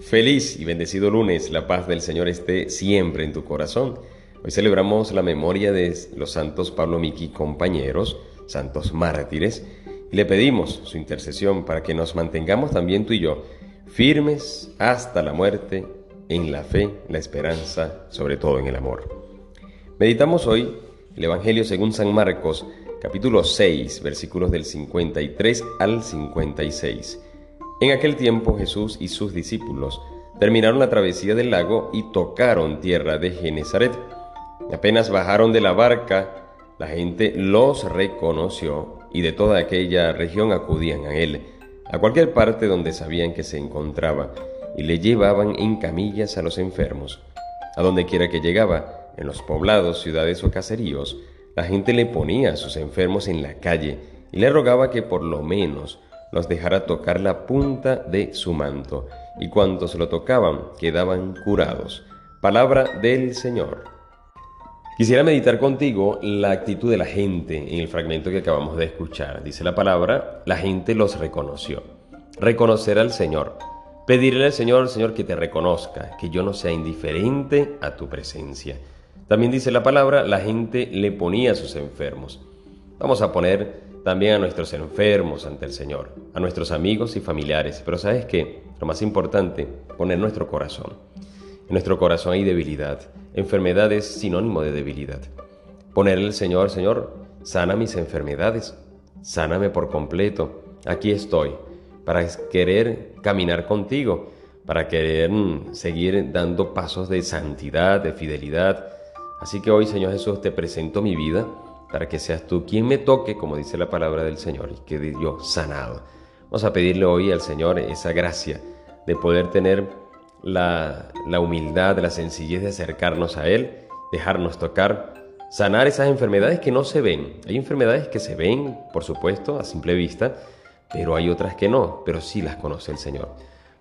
Feliz y bendecido lunes, la paz del Señor esté siempre en tu corazón. Hoy celebramos la memoria de los santos Pablo Miki compañeros, santos mártires, y le pedimos su intercesión para que nos mantengamos también tú y yo firmes hasta la muerte en la fe, la esperanza, sobre todo en el amor. Meditamos hoy el Evangelio según San Marcos, capítulo 6, versículos del 53 al 56. En aquel tiempo Jesús y sus discípulos terminaron la travesía del lago y tocaron tierra de Genezaret. Apenas bajaron de la barca, la gente los reconoció y de toda aquella región acudían a él, a cualquier parte donde sabían que se encontraba, y le llevaban en camillas a los enfermos. A donde quiera que llegaba, en los poblados, ciudades o caseríos, la gente le ponía a sus enfermos en la calle y le rogaba que por lo menos los dejara tocar la punta de su manto, y cuantos lo tocaban quedaban curados. Palabra del Señor. Quisiera meditar contigo la actitud de la gente en el fragmento que acabamos de escuchar. Dice la palabra, la gente los reconoció. Reconocer al Señor. Pedirle al Señor, Señor, que te reconozca, que yo no sea indiferente a tu presencia. También dice la palabra, la gente le ponía a sus enfermos. Vamos a poner también a nuestros enfermos ante el Señor, a nuestros amigos y familiares. Pero sabes qué, lo más importante, poner nuestro corazón. En nuestro corazón hay debilidad. Enfermedad es sinónimo de debilidad. Ponerle al Señor, Señor, sana mis enfermedades, sáname por completo. Aquí estoy para querer caminar contigo, para querer mm, seguir dando pasos de santidad, de fidelidad. Así que hoy, Señor Jesús, te presento mi vida para que seas tú quien me toque, como dice la palabra del Señor, y quede yo sanado. Vamos a pedirle hoy al Señor esa gracia de poder tener la, la humildad, la sencillez de acercarnos a Él, dejarnos tocar, sanar esas enfermedades que no se ven. Hay enfermedades que se ven, por supuesto, a simple vista, pero hay otras que no, pero sí las conoce el Señor.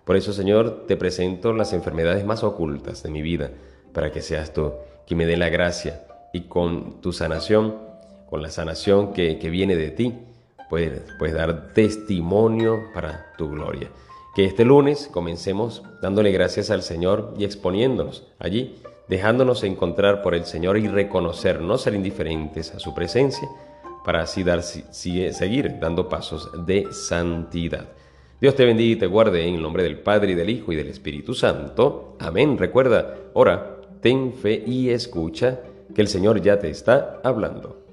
Por eso, Señor, te presento las enfermedades más ocultas de mi vida, para que seas tú quien me dé la gracia y con tu sanación con la sanación que, viene de ti, puedes, puedes dar testimonio para tu gloria. Que este lunes comencemos dándole gracias al Señor y exponiéndonos allí, dejándonos encontrar por el Señor y reconocer, no ser indiferentes a su presencia, para así dar, seguir dando pasos de santidad. Dios te bendiga y te guarde en el nombre del Padre y del Hijo y del Espíritu Santo. Amén. Recuerda, ora, ten fe y escucha que el Señor ya te está hablando.